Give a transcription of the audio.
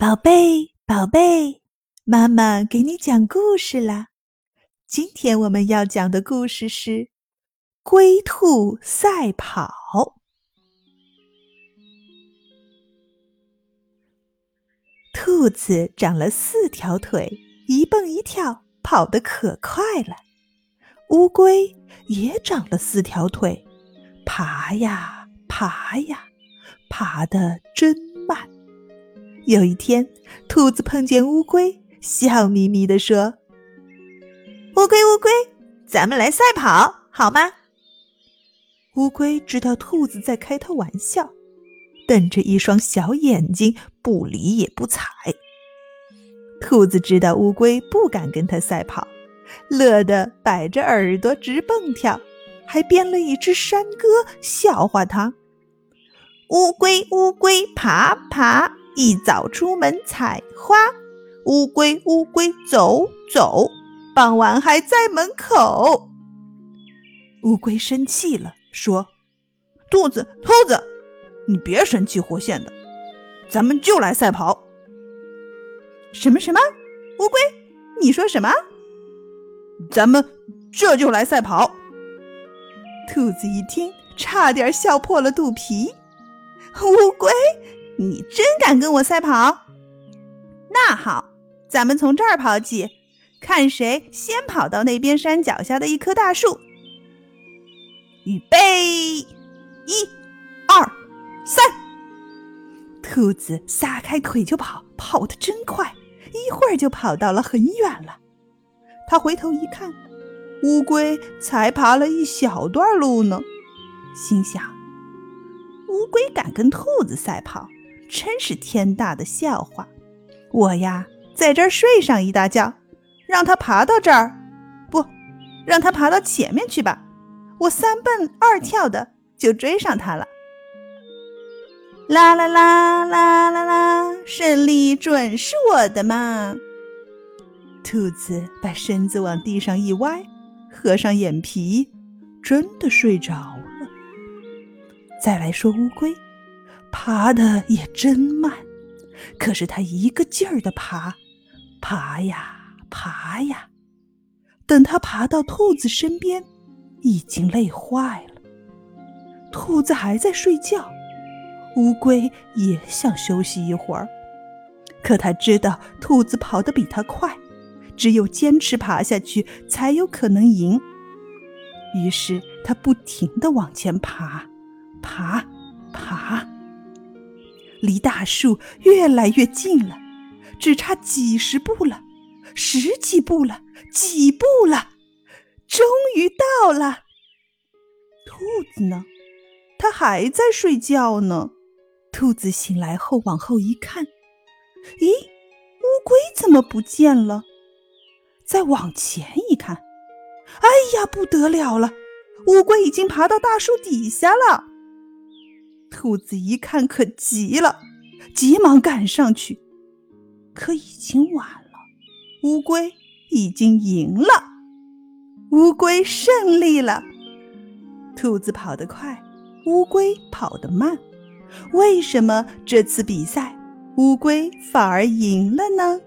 宝贝，宝贝，妈妈给你讲故事啦。今天我们要讲的故事是《龟兔赛跑》。兔子长了四条腿，一蹦一跳，跑得可快了。乌龟也长了四条腿，爬呀爬呀，爬得真。有一天，兔子碰见乌龟，笑眯眯地说：“乌龟，乌龟，咱们来赛跑，好吗？”乌龟知道兔子在开它玩笑，瞪着一双小眼睛，不理也不睬。兔子知道乌龟不敢跟它赛跑，乐得摆着耳朵直蹦跳，还编了一支山歌笑话它：“乌龟，乌龟，爬爬。”一早出门采花，乌龟乌龟走走，傍晚还在门口。乌龟生气了，说：“兔子，兔子，你别神气活现的，咱们就来赛跑。”什么什么？乌龟，你说什么？咱们这就来赛跑。兔子一听，差点笑破了肚皮。乌龟。你真敢跟我赛跑？那好，咱们从这儿跑起，看谁先跑到那边山脚下的一棵大树。预备，一、二、三！兔子撒开腿就跑，跑得真快，一会儿就跑到了很远了。他回头一看，乌龟才爬了一小段路呢，心想：乌龟敢跟兔子赛跑？真是天大的笑话！我呀，在这儿睡上一大觉，让他爬到这儿，不，让他爬到前面去吧。我三蹦二跳的就追上他了。啦啦啦啦啦啦，胜利准是我的嘛！兔子把身子往地上一歪，合上眼皮，真的睡着了。再来说乌龟。爬的也真慢，可是他一个劲儿的爬，爬呀爬呀。等他爬到兔子身边，已经累坏了。兔子还在睡觉，乌龟也想休息一会儿，可他知道兔子跑得比他快，只有坚持爬下去才有可能赢。于是他不停地往前爬，爬，爬。离大树越来越近了，只差几十步了，十几步了，几步了，终于到了。兔子呢？它还在睡觉呢。兔子醒来后往后一看，咦，乌龟怎么不见了？再往前一看，哎呀，不得了了，乌龟已经爬到大树底下了。兔子一看，可急了，急忙赶上去，可已经晚了。乌龟已经赢了，乌龟胜利了。兔子跑得快，乌龟跑得慢，为什么这次比赛乌龟反而赢了呢？